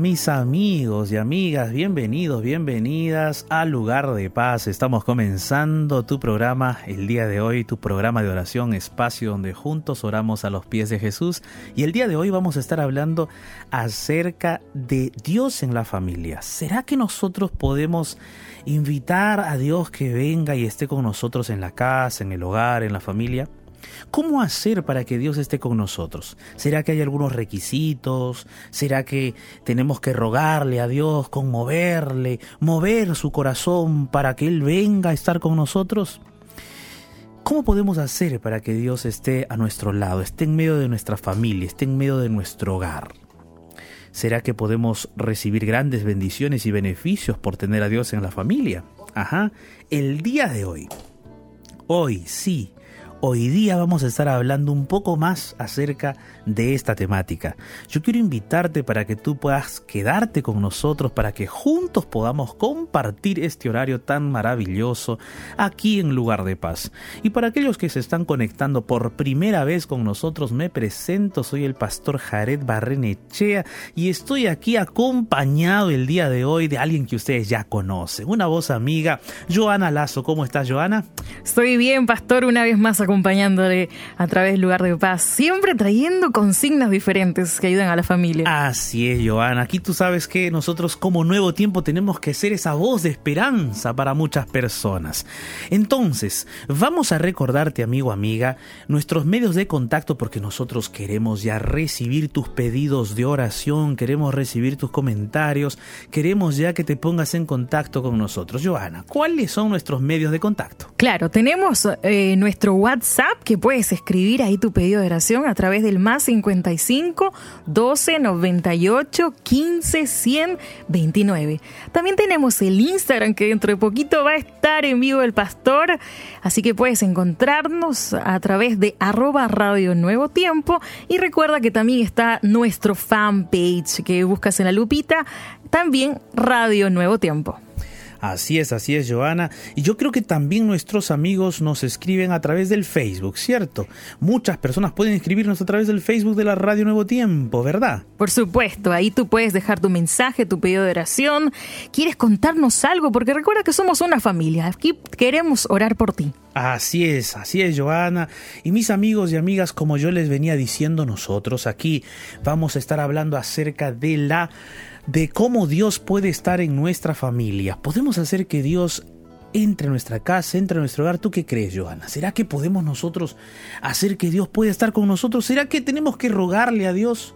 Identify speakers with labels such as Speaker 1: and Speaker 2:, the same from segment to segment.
Speaker 1: Mis amigos y amigas, bienvenidos, bienvenidas al lugar de paz. Estamos comenzando tu programa el día de hoy, tu programa de oración, espacio donde juntos oramos a los pies de Jesús. Y el día de hoy vamos a estar hablando acerca de Dios en la familia. ¿Será que nosotros podemos invitar a Dios que venga y esté con nosotros en la casa, en el hogar, en la familia? ¿Cómo hacer para que Dios esté con nosotros? ¿Será que hay algunos requisitos? ¿Será que tenemos que rogarle a Dios, conmoverle, mover su corazón para que Él venga a estar con nosotros? ¿Cómo podemos hacer para que Dios esté a nuestro lado, esté en medio de nuestra familia, esté en medio de nuestro hogar? ¿Será que podemos recibir grandes bendiciones y beneficios por tener a Dios en la familia? Ajá, el día de hoy, hoy sí, Hoy día vamos a estar hablando un poco más acerca de esta temática. Yo quiero invitarte para que tú puedas quedarte con nosotros, para que juntos podamos compartir este horario tan maravilloso aquí en Lugar de Paz. Y para aquellos que se están conectando por primera vez con nosotros, me presento, soy el pastor Jared Barrenechea y estoy aquí acompañado el día de hoy de alguien que ustedes ya conocen, una voz amiga, Joana Lazo. ¿Cómo estás, Joana?
Speaker 2: Estoy bien, pastor, una vez más acompañándole a través del lugar de paz, siempre trayendo consignas diferentes que ayudan a la familia.
Speaker 1: Así es, Joana. Aquí tú sabes que nosotros como nuevo tiempo tenemos que ser esa voz de esperanza para muchas personas. Entonces, vamos a recordarte, amigo, amiga, nuestros medios de contacto porque nosotros queremos ya recibir tus pedidos de oración, queremos recibir tus comentarios, queremos ya que te pongas en contacto con nosotros. Joana, ¿cuáles son nuestros medios de contacto?
Speaker 2: Claro, tenemos eh, nuestro WhatsApp WhatsApp que puedes escribir ahí tu pedido de oración a través del más 55 12 98 15 100 29. También tenemos el Instagram que dentro de poquito va a estar en vivo el pastor, así que puedes encontrarnos a través de arroba radio nuevo tiempo y recuerda que también está nuestro fanpage que buscas en la lupita, también Radio Nuevo Tiempo.
Speaker 1: Así es, así es, Joana. Y yo creo que también nuestros amigos nos escriben a través del Facebook, ¿cierto? Muchas personas pueden escribirnos a través del Facebook de la Radio Nuevo Tiempo, ¿verdad?
Speaker 2: Por supuesto, ahí tú puedes dejar tu mensaje, tu pedido de oración. ¿Quieres contarnos algo? Porque recuerda que somos una familia. Aquí queremos orar por ti.
Speaker 1: Así es, así es, Joana. Y mis amigos y amigas, como yo les venía diciendo nosotros, aquí vamos a estar hablando acerca de la de cómo Dios puede estar en nuestra familia. Podemos hacer que Dios entre en nuestra casa, entre en nuestro hogar. ¿Tú qué crees, Johanna? ¿Será que podemos nosotros hacer que Dios pueda estar con nosotros? ¿Será que tenemos que rogarle a Dios?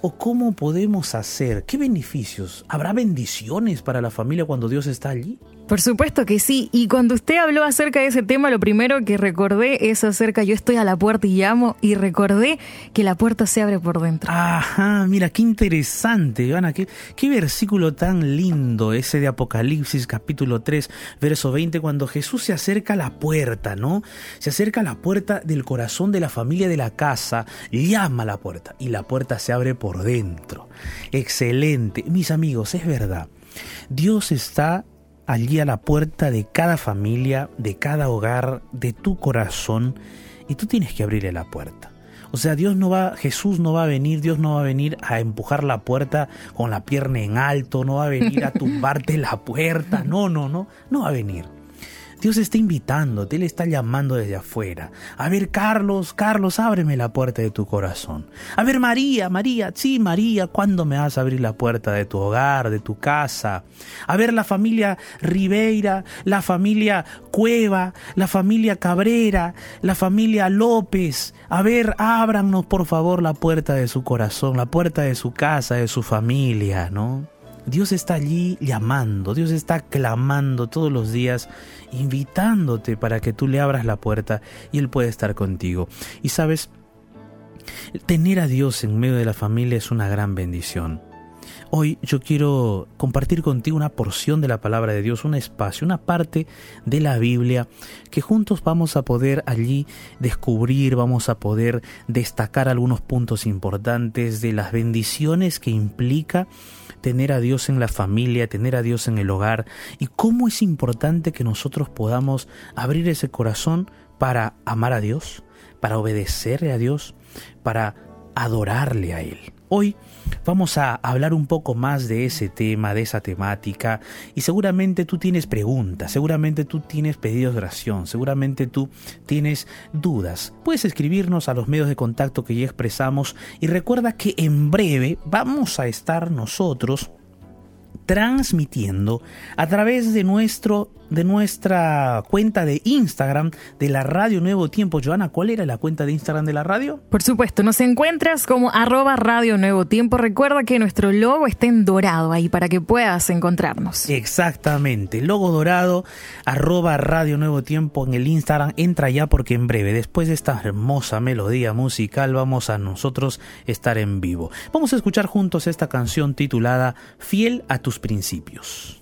Speaker 1: ¿O cómo podemos hacer? ¿Qué beneficios? ¿Habrá bendiciones para la familia cuando Dios está allí?
Speaker 2: Por supuesto que sí. Y cuando usted habló acerca de ese tema, lo primero que recordé es acerca, yo estoy a la puerta y llamo, y recordé que la puerta se abre por dentro.
Speaker 1: Ajá, mira, qué interesante, Ivana, qué, qué versículo tan lindo ese de Apocalipsis capítulo 3, verso 20, cuando Jesús se acerca a la puerta, ¿no? Se acerca a la puerta del corazón de la familia de la casa, llama a la puerta y la puerta se abre por dentro. Excelente. Mis amigos, es verdad. Dios está allí a la puerta de cada familia, de cada hogar, de tu corazón, y tú tienes que abrirle la puerta. O sea, Dios no va, Jesús no va a venir, Dios no va a venir a empujar la puerta con la pierna en alto, no va a venir a tumbarte la puerta, no, no, no, no va a venir. Dios está invitándote, Él está llamando desde afuera. A ver, Carlos, Carlos, ábreme la puerta de tu corazón. A ver, María, María, sí, María, ¿cuándo me vas a abrir la puerta de tu hogar, de tu casa? A ver, la familia Ribeira, la familia Cueva, la familia Cabrera, la familia López. A ver, ábranos por favor la puerta de su corazón, la puerta de su casa, de su familia, ¿no? Dios está allí llamando, Dios está clamando todos los días, invitándote para que tú le abras la puerta y Él puede estar contigo. Y sabes, tener a Dios en medio de la familia es una gran bendición. Hoy yo quiero compartir contigo una porción de la palabra de Dios, un espacio, una parte de la Biblia que juntos vamos a poder allí descubrir, vamos a poder destacar algunos puntos importantes de las bendiciones que implica tener a Dios en la familia, tener a Dios en el hogar y cómo es importante que nosotros podamos abrir ese corazón para amar a Dios, para obedecerle a Dios, para adorarle a Él. Hoy vamos a hablar un poco más de ese tema, de esa temática, y seguramente tú tienes preguntas, seguramente tú tienes pedidos de oración, seguramente tú tienes dudas. Puedes escribirnos a los medios de contacto que ya expresamos y recuerda que en breve vamos a estar nosotros transmitiendo a través de nuestro de nuestra cuenta de Instagram de la Radio Nuevo Tiempo. Joana, ¿cuál era la cuenta de Instagram de la radio?
Speaker 2: Por supuesto, nos encuentras como arroba Radio Nuevo Tiempo. Recuerda que nuestro logo está en dorado ahí para que puedas encontrarnos.
Speaker 1: Exactamente, logo dorado, arroba Radio Nuevo Tiempo en el Instagram. Entra ya porque en breve, después de esta hermosa melodía musical, vamos a nosotros estar en vivo. Vamos a escuchar juntos esta canción titulada Fiel a tus principios.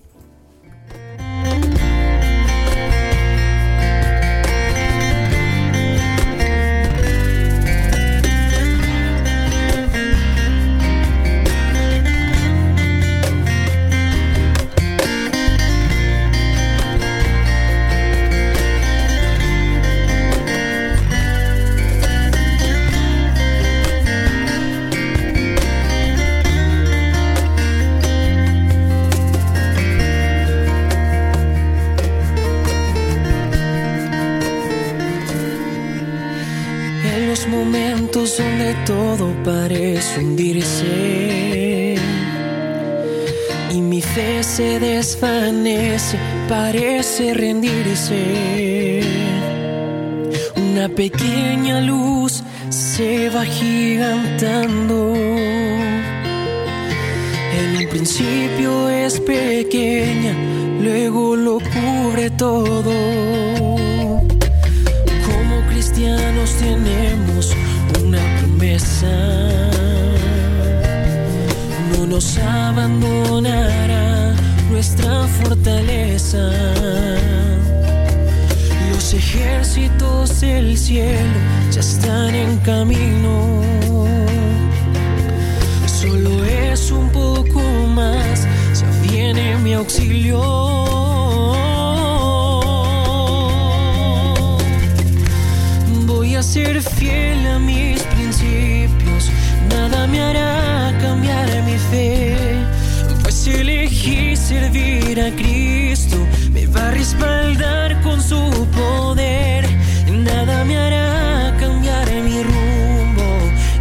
Speaker 3: Parece rendirse. Una pequeña luz se va gigantando. En un principio es pequeña, luego lo cubre todo. Como cristianos tenemos no nos abandonará nuestra fortaleza. Los ejércitos del cielo ya están en camino. Solo es un poco más, ya viene mi auxilio. Voy a ser fiel a mis nada me hará cambiar mi fe. Servir a Cristo, me va a respaldar con su poder. Nada me hará cambiar mi rumbo,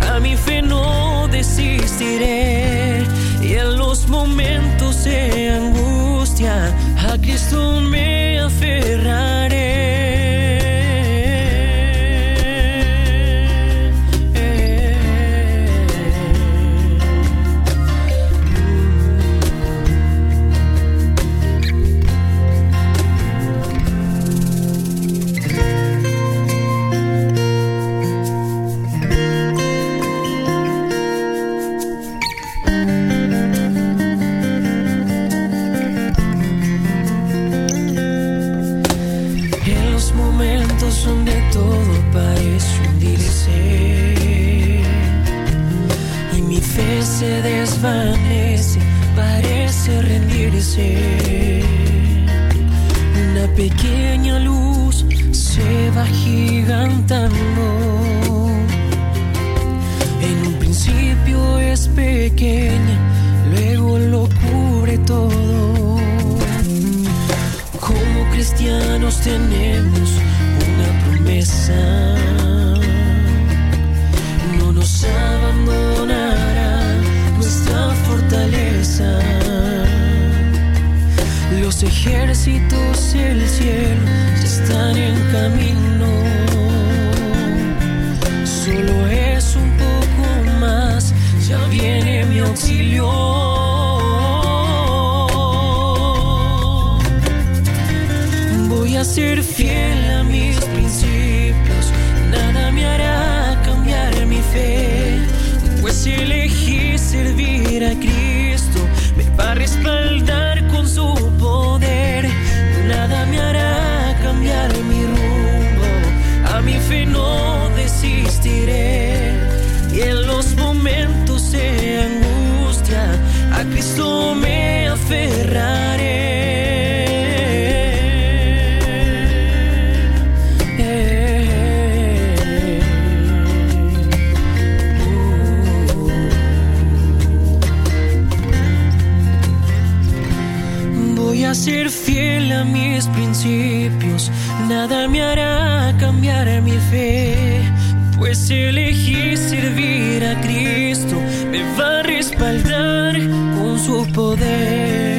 Speaker 3: a mi fe no desistiré. Y en los momentos de angustia, a Cristo me camino solo es un poco más, ya viene mi auxilio. Voy a ser fiel a mis principios, nada me hará cambiar mi fe, pues elegí servir a Cristo, me va a respaldar. no desistiré. Y en los momentos de angustia, a Cristo me aferraré.
Speaker 4: Voy a ser fiel a mis principios, nada me hará cambiar
Speaker 1: mi
Speaker 3: fe. Pues elegí servir a Cristo, me va a respaldar con su poder.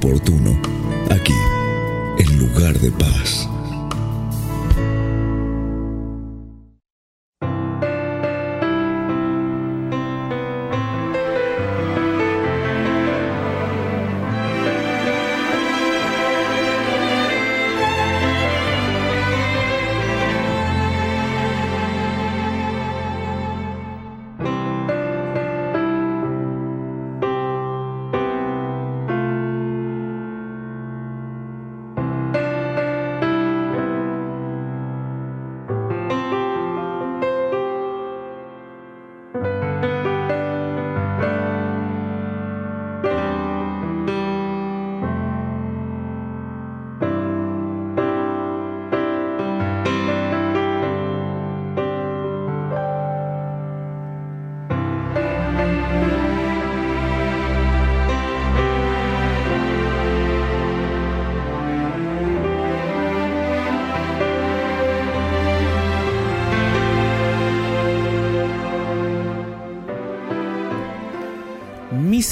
Speaker 4: Oportuno,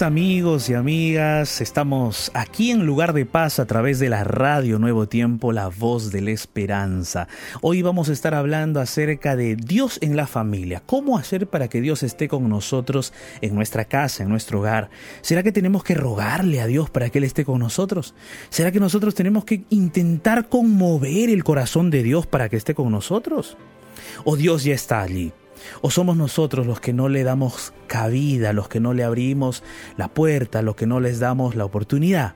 Speaker 1: Amigos y amigas, estamos aquí en Lugar de Paz a través de la radio Nuevo Tiempo, la voz de la esperanza. Hoy vamos a estar hablando acerca de Dios en la familia. ¿Cómo hacer para que Dios esté con nosotros en nuestra casa, en nuestro hogar? ¿Será que tenemos que rogarle a Dios para que Él esté con nosotros? ¿Será que nosotros tenemos que intentar conmover el corazón de Dios para que esté con nosotros? ¿O Dios ya está allí? ¿O somos nosotros los que no le damos cabida, los que no le abrimos la puerta, los que no les damos la oportunidad?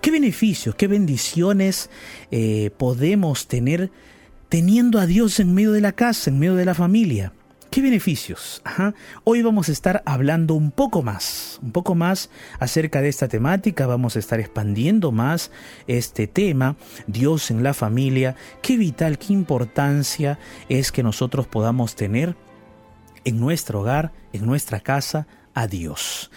Speaker 1: ¿Qué beneficios, qué bendiciones eh, podemos tener teniendo a Dios en medio de la casa, en medio de la familia? ¿Qué beneficios? Hoy vamos a estar hablando un poco más, un poco más acerca de esta temática, vamos a estar expandiendo más este tema, Dios en la familia, qué vital, qué importancia es que nosotros podamos tener en nuestro hogar, en nuestra casa, a Dios.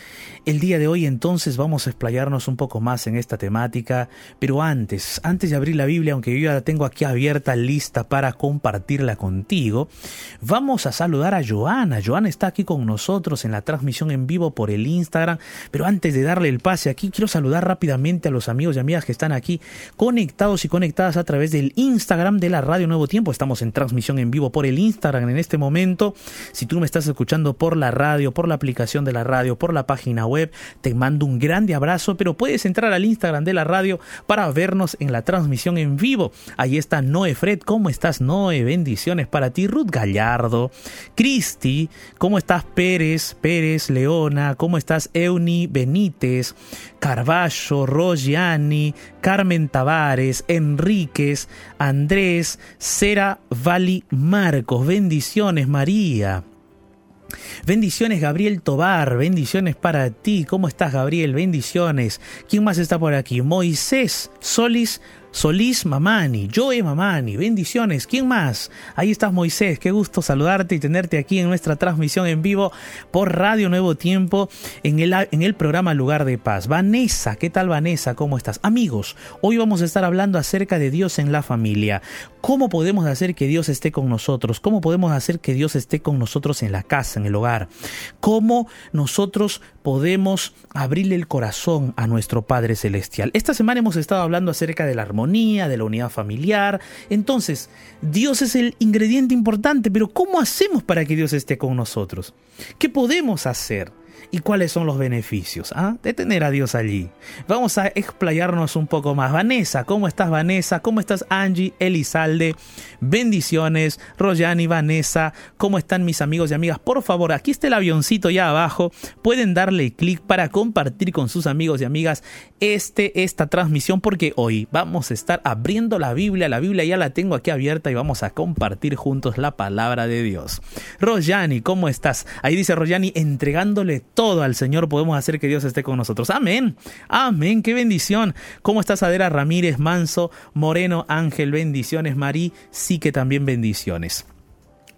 Speaker 1: El día de hoy entonces vamos a explayarnos un poco más en esta temática, pero antes, antes de abrir la Biblia, aunque yo ya la tengo aquí abierta, lista para compartirla contigo, vamos a saludar a Joana. Joana está aquí con nosotros en la transmisión en vivo por el Instagram, pero antes de darle el pase aquí, quiero saludar rápidamente a los amigos y amigas que están aquí conectados y conectadas a través del Instagram de la Radio Nuevo Tiempo. Estamos en transmisión en vivo por el Instagram en este momento. Si tú me estás escuchando por la radio, por la aplicación de la radio, por la página web, te mando un grande abrazo, pero puedes entrar al Instagram de la radio para vernos en la transmisión en vivo. Ahí está Noé Fred, ¿cómo estás Noé? Bendiciones para ti, Ruth Gallardo, Cristi, ¿cómo estás Pérez? Pérez, Leona, ¿cómo estás Euni Benítez? Carballo, Rogiani, Carmen Tavares, Enríquez, Andrés, Cera Vali Marcos, bendiciones María. Bendiciones Gabriel Tobar, bendiciones para ti. ¿Cómo estás Gabriel? Bendiciones. ¿Quién más está por aquí? Moisés Solis Solís Mamani, Joe Mamani, bendiciones. ¿Quién más? Ahí estás Moisés, qué gusto saludarte y tenerte aquí en nuestra transmisión en vivo por Radio Nuevo Tiempo en el, en el programa Lugar de Paz. Vanessa, ¿qué tal Vanessa? ¿Cómo estás? Amigos, hoy vamos a estar hablando acerca de Dios en la familia. ¿Cómo podemos hacer que Dios esté con nosotros? ¿Cómo podemos hacer que Dios esté con nosotros en la casa, en el hogar? ¿Cómo nosotros podemos abrirle el corazón a nuestro Padre Celestial? Esta semana hemos estado hablando acerca de la de la unidad familiar. Entonces, Dios es el ingrediente importante, pero ¿cómo hacemos para que Dios esté con nosotros? ¿Qué podemos hacer? ¿Y cuáles son los beneficios ah? de tener a Dios allí? Vamos a explayarnos un poco más. Vanessa, ¿cómo estás Vanessa? ¿Cómo estás Angie, Elizalde? Bendiciones. Royani, Vanessa, ¿cómo están mis amigos y amigas? Por favor, aquí está el avioncito ya abajo. Pueden darle clic para compartir con sus amigos y amigas este, esta transmisión porque hoy vamos a estar abriendo la Biblia. La Biblia ya la tengo aquí abierta y vamos a compartir juntos la palabra de Dios. Royani, ¿cómo estás? Ahí dice Royani, entregándole todo al Señor podemos hacer que Dios esté con nosotros. Amén. Amén. Qué bendición. ¿Cómo estás, Adera Ramírez, Manso, Moreno, Ángel? Bendiciones. Marí, sí que también bendiciones.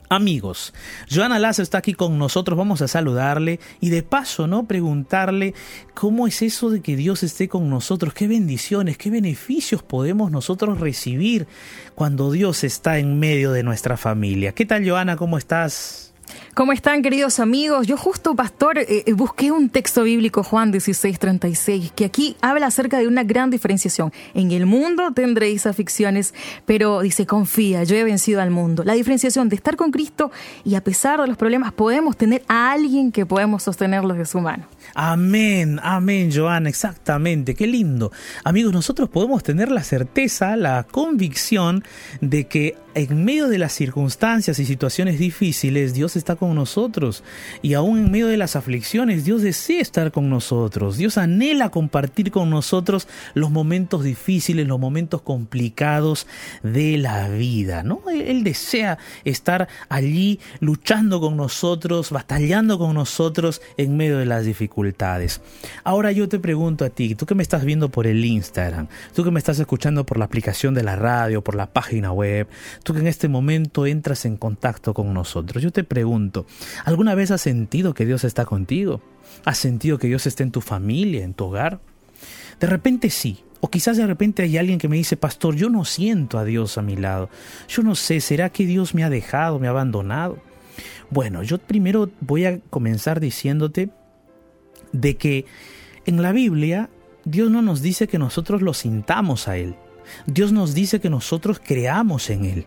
Speaker 1: Amigos, Joana Lazo está aquí con nosotros, vamos a saludarle y de paso, ¿no? Preguntarle cómo es eso de que Dios esté con nosotros, qué bendiciones, qué beneficios podemos nosotros recibir cuando Dios está en medio de nuestra familia. ¿Qué tal, Joana? ¿Cómo estás?
Speaker 2: ¿Cómo están, queridos amigos? Yo justo, pastor, eh, eh, busqué un texto bíblico, Juan 16:36, que aquí habla acerca de una gran diferenciación. En el mundo tendréis aflicciones, pero dice, confía, yo he vencido al mundo. La diferenciación de estar con Cristo y a pesar de los problemas podemos tener a alguien que podemos sostenerlos de su mano.
Speaker 1: Amén, amén, Joana, exactamente, qué lindo. Amigos, nosotros podemos tener la certeza, la convicción de que en medio de las circunstancias y situaciones difíciles, Dios está con nosotros. Y aún en medio de las aflicciones, Dios desea estar con nosotros. Dios anhela compartir con nosotros los momentos difíciles, los momentos complicados de la vida. ¿no? Él desea estar allí luchando con nosotros, batallando con nosotros en medio de las dificultades. Ahora yo te pregunto a ti, tú que me estás viendo por el Instagram, tú que me estás escuchando por la aplicación de la radio, por la página web, tú que en este momento entras en contacto con nosotros, yo te pregunto, ¿alguna vez has sentido que Dios está contigo? ¿Has sentido que Dios está en tu familia, en tu hogar? De repente sí, o quizás de repente hay alguien que me dice, pastor, yo no siento a Dios a mi lado. Yo no sé, ¿será que Dios me ha dejado, me ha abandonado? Bueno, yo primero voy a comenzar diciéndote de que en la Biblia Dios no nos dice que nosotros lo sintamos a Él. Dios nos dice que nosotros creamos en Él.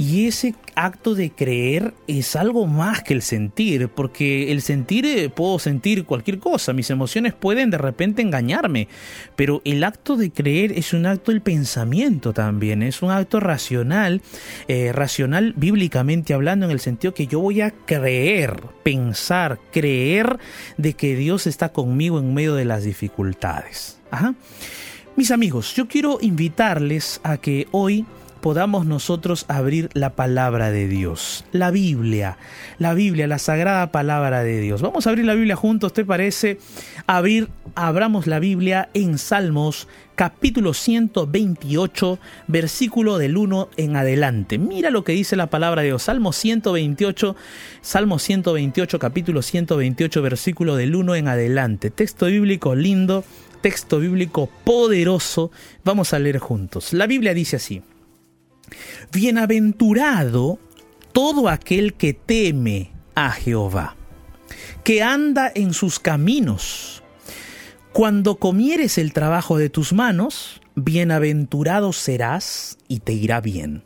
Speaker 1: Y ese acto de creer es algo más que el sentir, porque el sentir eh, puedo sentir cualquier cosa, mis emociones pueden de repente engañarme, pero el acto de creer es un acto del pensamiento también, es un acto racional, eh, racional bíblicamente hablando, en el sentido que yo voy a creer, pensar, creer de que Dios está conmigo en medio de las dificultades. Mis amigos, yo quiero invitarles a que hoy podamos nosotros abrir la palabra de Dios, la Biblia, la Biblia, la sagrada palabra de Dios. Vamos a abrir la Biblia juntos, ¿te parece? Abrir, abramos la Biblia en Salmos capítulo 128, versículo del 1 en adelante. Mira lo que dice la palabra de Dios. Salmo 128, Salmo 128, capítulo 128, versículo del 1 en adelante. Texto bíblico lindo, texto bíblico poderoso. Vamos a leer juntos. La Biblia dice así. Bienaventurado todo aquel que teme a Jehová, que anda en sus caminos. Cuando comieres el trabajo de tus manos, bienaventurado serás y te irá bien.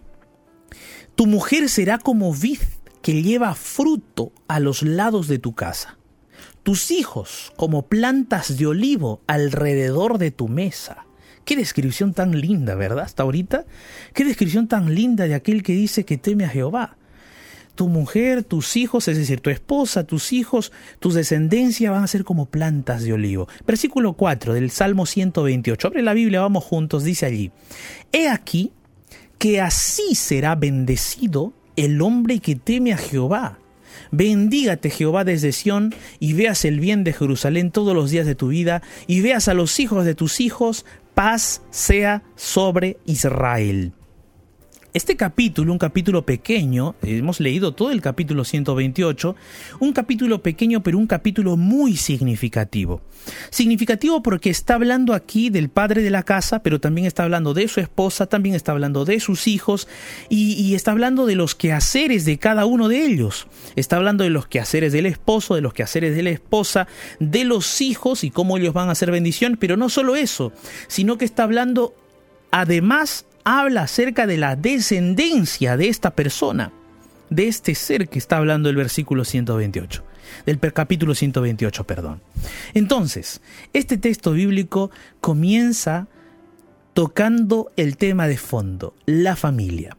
Speaker 1: Tu mujer será como vid que lleva fruto a los lados de tu casa. Tus hijos como plantas de olivo alrededor de tu mesa. Qué descripción tan linda, ¿verdad? Hasta ahorita. Qué descripción tan linda de aquel que dice que teme a Jehová. Tu mujer, tus hijos, es decir, tu esposa, tus hijos, tus descendencia van a ser como plantas de olivo. Versículo 4 del Salmo 128. Abre la Biblia, vamos juntos, dice allí. He aquí que así será bendecido el hombre que teme a Jehová. Bendígate Jehová desde Sión y veas el bien de Jerusalén todos los días de tu vida y veas a los hijos de tus hijos paz sea sobre Israel. Este capítulo, un capítulo pequeño, hemos leído todo el capítulo 128, un capítulo pequeño pero un capítulo muy significativo. Significativo porque está hablando aquí del padre de la casa, pero también está hablando de su esposa, también está hablando de sus hijos y, está hablando de los quehaceres de cada uno de ellos. Está hablando de los quehaceres del esposo, de los quehaceres de la esposa, de los hijos y cómo ellos van a hacer bendición, pero no solo eso, sino que está hablando además habla acerca de la descendencia de esta persona, de este ser que está hablando el versículo 128, del capítulo 128, perdón. Entonces, este texto bíblico comienza tocando el tema de fondo, la familia.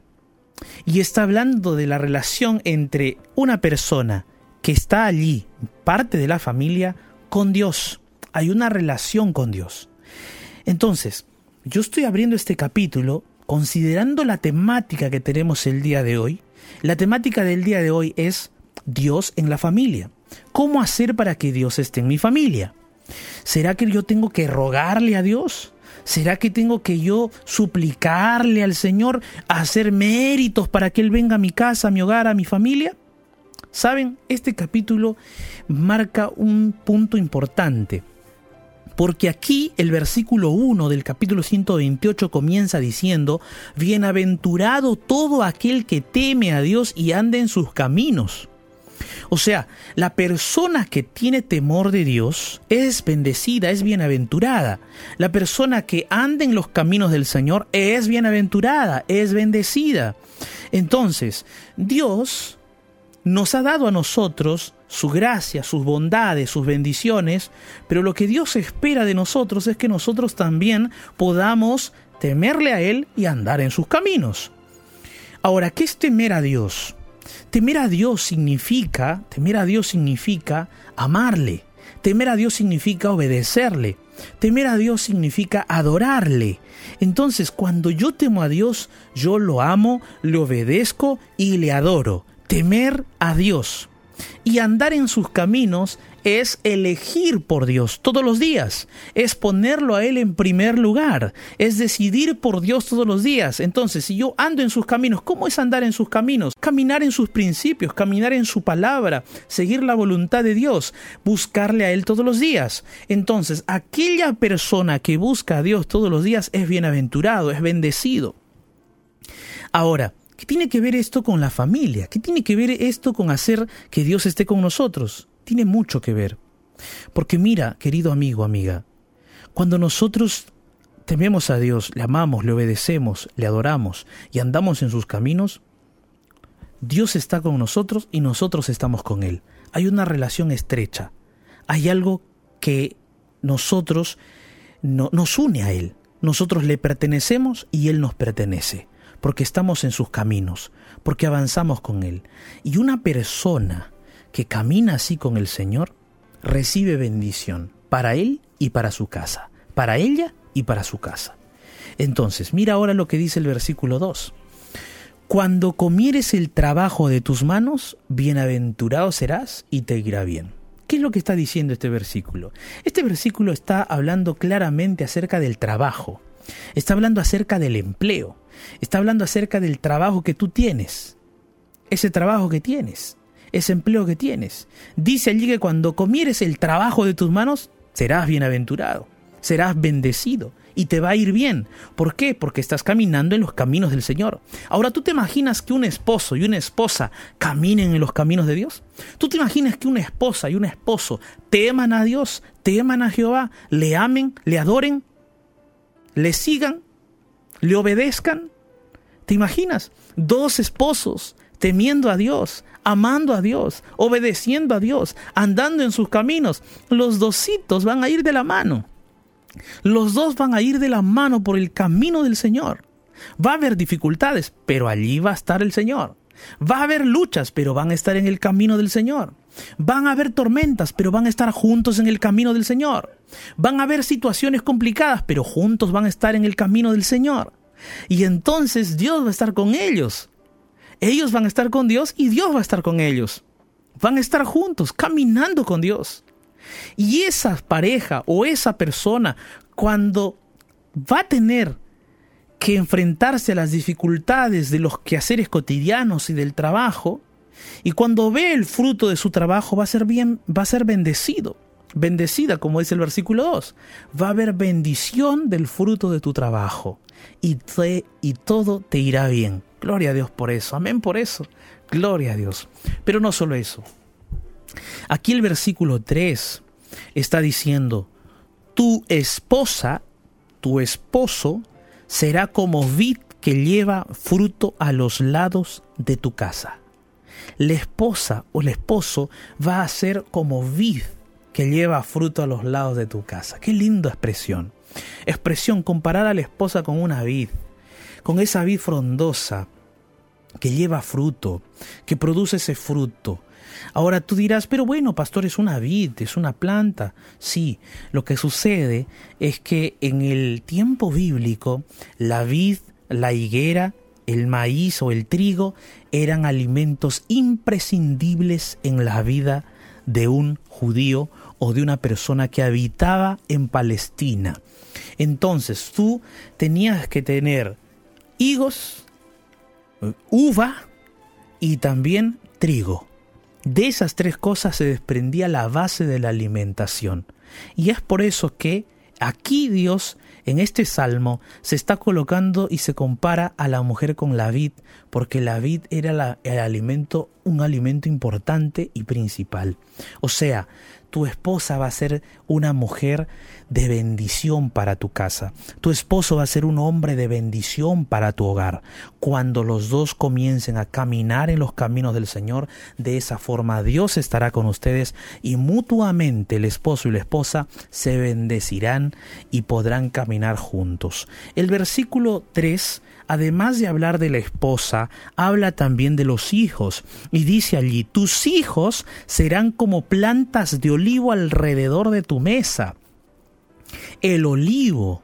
Speaker 1: Y está hablando de la relación entre una persona que está allí, parte de la familia, con Dios. Hay una relación con Dios. Entonces, yo estoy abriendo este capítulo considerando la temática que tenemos el día de hoy. La temática del día de hoy es Dios en la familia. ¿Cómo hacer para que Dios esté en mi familia? ¿Será que yo tengo que rogarle a Dios? ¿Será que tengo que yo suplicarle al Señor hacer méritos para que Él venga a mi casa, a mi hogar, a mi familia? Saben, este capítulo marca un punto importante porque aquí el versículo 1 del capítulo 128 comienza diciendo, Bienaventurado todo aquel que teme a Dios y anda en sus caminos. O sea, la persona que tiene temor de Dios es bendecida, es bienaventurada. La persona que anda en los caminos del Señor es bienaventurada, es bendecida. Entonces, Dios nos ha dado a nosotros su gracia, sus bondades, sus bendiciones, pero lo que Dios espera de nosotros es que nosotros también podamos temerle a Él y andar en sus caminos. Ahora, ¿qué es temer a Dios? Temer a Dios significa, temer a Dios significa amarle. Temer a Dios significa obedecerle. Temer a Dios significa adorarle. Entonces, cuando yo temo a Dios, yo lo amo, le obedezco y le adoro temer a Dios. Y andar en sus caminos es elegir por Dios todos los días, es ponerlo a Él en primer lugar, es decidir por Dios todos los días. Entonces, si yo ando en sus caminos, ¿cómo es andar en sus caminos? Caminar en sus principios, caminar en su palabra, seguir la voluntad de Dios, buscarle a Él todos los días. Entonces, aquella persona que busca a Dios todos los días es bienaventurado, es bendecido. Ahora, ¿Qué tiene que ver esto con la familia? ¿Qué tiene que ver esto con hacer que Dios esté con nosotros? Tiene mucho que ver. Porque mira, querido amigo, amiga, cuando nosotros tememos a Dios, le amamos, le obedecemos, le adoramos y andamos en sus caminos, Dios está con nosotros y nosotros estamos con Él. Hay una relación estrecha. Hay algo que nosotros no, nos une a Él. Nosotros le pertenecemos y Él nos pertenece porque estamos en sus caminos, porque avanzamos con Él. Y una persona que camina así con el Señor recibe bendición para Él y para su casa, para ella y para su casa. Entonces, mira ahora lo que dice el versículo 2. Cuando comieres el trabajo de tus manos, bienaventurado serás y te irá bien. ¿Qué es lo que está diciendo este versículo? Este versículo está hablando claramente acerca del trabajo, está hablando acerca del empleo, Está hablando acerca del trabajo que tú tienes. Ese trabajo que tienes. Ese empleo que tienes. Dice allí que cuando comieres el trabajo de tus manos, serás bienaventurado. Serás bendecido y te va a ir bien. ¿Por qué? Porque estás caminando en los caminos del Señor. Ahora, ¿tú te imaginas que un esposo y una esposa caminen en los caminos de Dios? ¿Tú te imaginas que una esposa y un esposo teman a Dios, teman a Jehová, le amen, le adoren, le sigan le obedezcan. ¿Te imaginas? Dos esposos temiendo a Dios, amando a Dios, obedeciendo a Dios, andando en sus caminos. Los dositos van a ir de la mano. Los dos van a ir de la mano por el camino del Señor. Va a haber dificultades, pero allí va a estar el Señor. Va a haber luchas, pero van a estar en el camino del Señor. Van a haber tormentas, pero van a estar juntos en el camino del Señor. Van a haber situaciones complicadas, pero juntos van a estar en el camino del Señor. Y entonces Dios va a estar con ellos. Ellos van a estar con Dios y Dios va a estar con ellos. Van a estar juntos, caminando con Dios. Y esa pareja o esa persona, cuando va a tener que enfrentarse a las dificultades de los quehaceres cotidianos y del trabajo, y cuando ve el fruto de su trabajo va a ser bien, va a ser bendecido, bendecida, como dice el versículo 2. Va a haber bendición del fruto de tu trabajo y, y todo te irá bien. Gloria a Dios por eso, amén por eso. Gloria a Dios. Pero no solo eso. Aquí el versículo 3 está diciendo, tu esposa, tu esposo, será como vid que lleva fruto a los lados de tu casa. la esposa o el esposo va a ser como vid que lleva fruto a los lados de tu casa. Qué linda expresión. Expresión, comparar a la esposa con una vid, con esa vid frondosa que lleva fruto, que produce ese fruto. Ahora tú dirás, pero bueno, pastor, es una vid, es una planta. Sí, lo que sucede es que en el tiempo bíblico la vid, la higuera, el maíz o el trigo eran alimentos imprescindibles en la vida de un judío o de una persona que habitaba en Palestina. Entonces tú tenías que tener higos, uva y también trigo. De esas tres cosas se desprendía la base de la alimentación. Y es por eso que aquí Dios en este salmo se está colocando y se compara a la mujer con la vid, porque la vid era el alimento, un alimento importante y principal. O sea, tu esposa va a ser una mujer de bendición para tu casa. Tu esposo va a ser un hombre de bendición para tu hogar. Cuando los dos comiencen a caminar en los caminos del Señor, de esa forma Dios estará con ustedes y mutuamente el esposo y la esposa se bendecirán y podrán caminar juntos. El versículo 3 además de hablar de la esposa, habla también de los hijos. Y dice allí, tus hijos serán como plantas de olivo alrededor de tu mesa. El olivo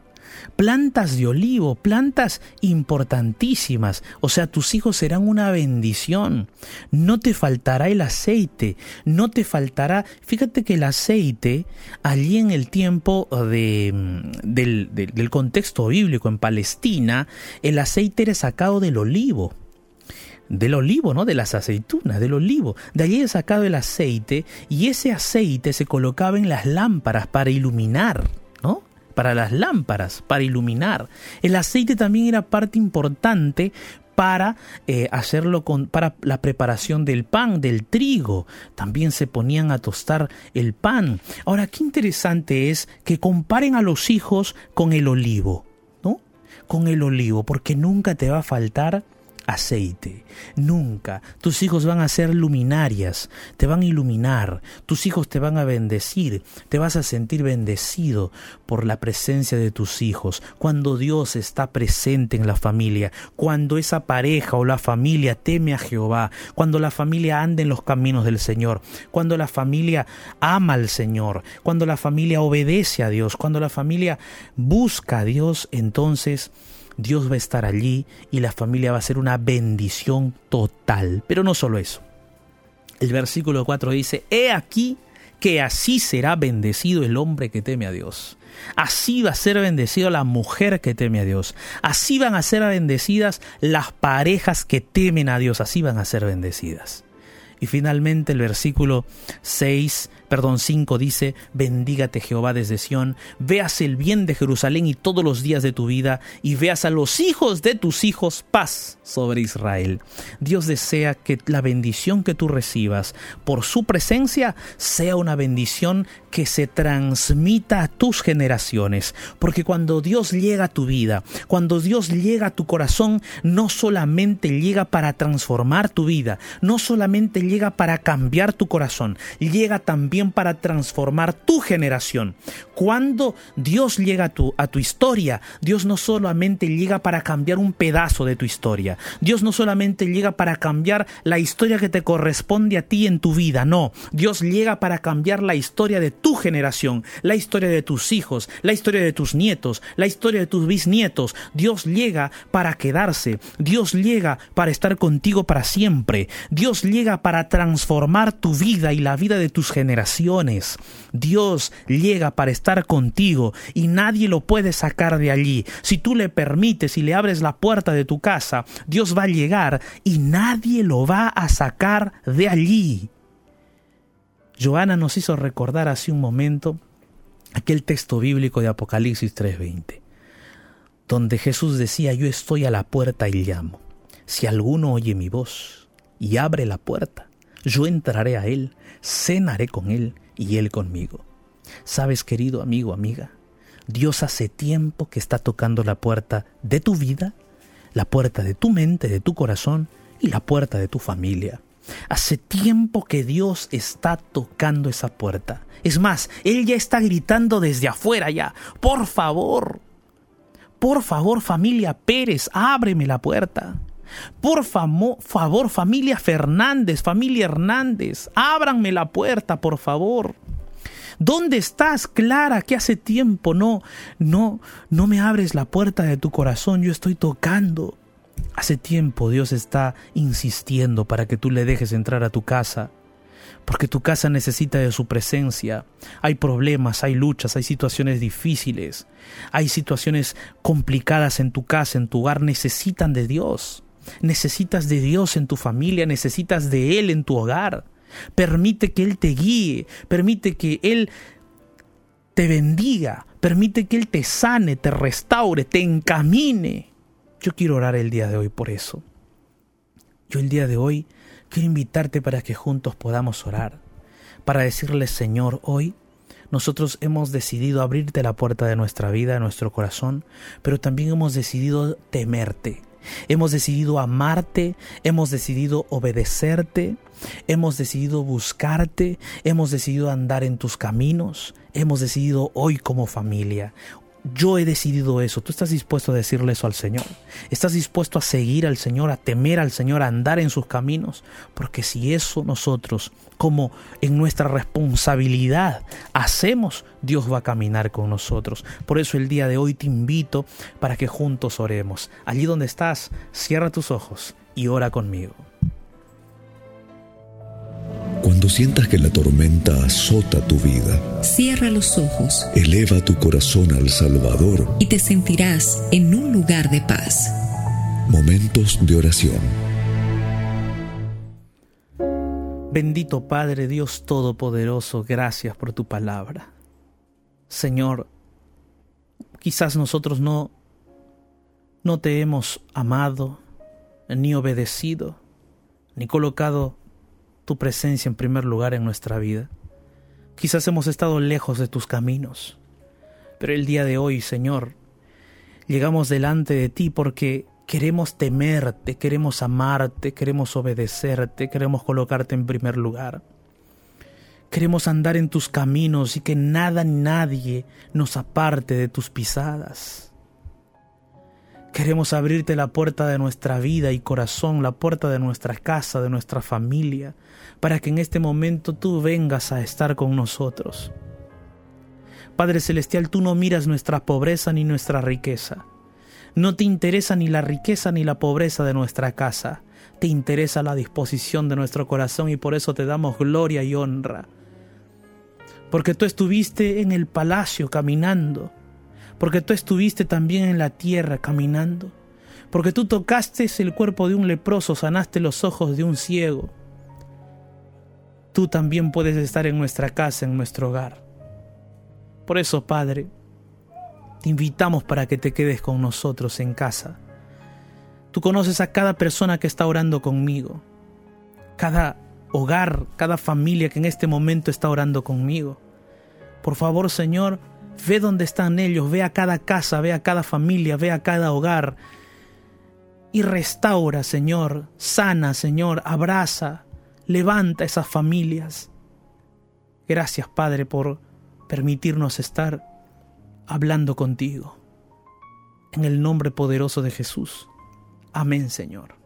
Speaker 1: plantas de olivo, plantas importantísimas. O sea, tus hijos serán una bendición. No te faltará el aceite, no te faltará... Fíjate que el aceite, allí en el tiempo de, del, del contexto bíblico en Palestina, el aceite era sacado del olivo del olivo, ¿no? De las aceitunas, del olivo. De allí es sacado el aceite y ese aceite se colocaba en las lámparas para iluminar. Para las lámparas, para iluminar. El aceite también era parte importante para eh, hacerlo con, para la preparación del pan, del trigo. También se ponían a tostar el pan. Ahora, qué interesante es que comparen a los hijos con el olivo, ¿no? Con el olivo, porque nunca te va a faltar aceite. Nunca. Tus hijos van a ser luminarias, te van a iluminar, tus hijos te van a bendecir, te vas a sentir bendecido por la presencia de tus hijos. Cuando Dios está presente en la familia, cuando esa pareja o la familia teme a Jehová, cuando la familia anda en los caminos del Señor, cuando la familia ama al Señor, cuando la familia obedece a Dios, cuando la familia busca a Dios, entonces Dios va a estar allí y la familia va a ser una bendición total. Pero no solo eso. El versículo 4 dice, He aquí que así será bendecido el hombre que teme a Dios. Así va a ser bendecido la mujer que teme a Dios. Así van a ser bendecidas las parejas que temen a Dios. Así van a ser bendecidas. Y finalmente el versículo 6 perdón, 5 dice, bendígate Jehová desde Sión, veas el bien de Jerusalén y todos los días de tu vida, y veas a los hijos de tus hijos paz sobre Israel. Dios desea que la bendición que tú recibas por su presencia sea una bendición que se transmita a tus generaciones, porque cuando Dios llega a tu vida, cuando Dios llega a tu corazón, no solamente llega para transformar tu vida, no solamente llega para cambiar tu corazón, llega también para transformar tu generación. Cuando Dios llega a tu, a tu historia, Dios no solamente llega para cambiar un pedazo de tu historia. Dios no solamente llega para cambiar la historia que te corresponde a ti en tu vida. No, Dios llega para cambiar la historia de tu generación, la historia de tus hijos, la historia de tus nietos, la historia de tus bisnietos. Dios llega para quedarse. Dios llega para estar contigo para siempre. Dios llega para transformar tu vida y la vida de tus generaciones Dios llega para estar contigo y nadie lo puede sacar de allí. Si tú le permites y le abres la puerta de tu casa, Dios va a llegar y nadie lo va a sacar de allí. Joana nos hizo recordar hace un momento aquel texto bíblico de Apocalipsis 3:20, donde Jesús decía, yo estoy a la puerta y llamo. Si alguno oye mi voz y abre la puerta, yo entraré a Él, cenaré con Él y Él conmigo. ¿Sabes, querido amigo, amiga? Dios hace tiempo que está tocando la puerta de tu vida, la puerta de tu mente, de tu corazón y la puerta de tu familia. Hace tiempo que Dios está tocando esa puerta. Es más, Él ya está gritando desde afuera ya. Por favor, por favor familia Pérez, ábreme la puerta. Por favor, familia Fernández, familia Hernández, ábranme la puerta, por favor. ¿Dónde estás, Clara? Que hace tiempo no, no, no me abres la puerta de tu corazón. Yo estoy tocando. Hace tiempo Dios está insistiendo para que tú le dejes entrar a tu casa, porque tu casa necesita de su presencia. Hay problemas, hay luchas, hay situaciones difíciles, hay situaciones complicadas en tu casa, en tu hogar, necesitan de Dios. Necesitas de Dios en tu familia, necesitas de Él en tu hogar. Permite que Él te guíe, permite que Él te bendiga, permite que Él te sane, te restaure, te encamine. Yo quiero orar el día de hoy por eso. Yo el día de hoy quiero invitarte para que juntos podamos orar, para decirle Señor, hoy nosotros hemos decidido abrirte la puerta de nuestra vida, de nuestro corazón, pero también hemos decidido temerte, Hemos decidido amarte, hemos decidido obedecerte, hemos decidido buscarte, hemos decidido andar en tus caminos, hemos decidido hoy como familia, yo he decidido eso. ¿Tú estás dispuesto a decirle eso al Señor? ¿Estás dispuesto a seguir al Señor, a temer al Señor, a andar en sus caminos? Porque si eso nosotros, como en nuestra responsabilidad, hacemos, Dios va a caminar con nosotros. Por eso el día de hoy te invito para que juntos oremos. Allí donde estás, cierra tus ojos y ora conmigo.
Speaker 4: Cuando sientas que la tormenta azota tu vida,
Speaker 5: cierra los ojos,
Speaker 4: eleva tu corazón al Salvador
Speaker 5: y te sentirás en un lugar de paz.
Speaker 4: Momentos de oración.
Speaker 1: Bendito Padre Dios Todopoderoso, gracias por tu palabra. Señor, quizás nosotros no no te hemos amado, ni obedecido, ni colocado tu presencia en primer lugar en nuestra vida. Quizás hemos estado lejos de tus caminos, pero el día de hoy, Señor, llegamos delante de ti porque queremos temerte, queremos amarte, queremos obedecerte, queremos colocarte en primer lugar. Queremos andar en tus caminos y que nada ni nadie nos aparte de tus pisadas. Queremos abrirte la puerta de nuestra vida y corazón, la puerta de nuestra casa, de nuestra familia, para que en este momento tú vengas a estar con nosotros. Padre Celestial, tú no miras nuestra pobreza ni nuestra riqueza. No te interesa ni la riqueza ni la pobreza de nuestra casa. Te interesa la disposición de nuestro corazón y por eso te damos gloria y honra. Porque tú estuviste en el palacio caminando porque tú estuviste también en la tierra caminando, porque tú tocaste el cuerpo de un leproso, sanaste los ojos de un ciego. Tú también puedes estar en nuestra casa, en nuestro hogar. Por eso, Padre, te invitamos para que te quedes con nosotros en casa. Tú conoces a cada persona que está orando conmigo, cada hogar, cada familia que en este momento está orando conmigo. Por favor, Señor, Ve dónde están ellos, ve a cada casa, ve a cada familia, ve a cada hogar. Y restaura, Señor, sana, Señor, abraza, levanta esas familias. Gracias, Padre, por permitirnos estar hablando contigo. En el nombre poderoso de Jesús. Amén, Señor.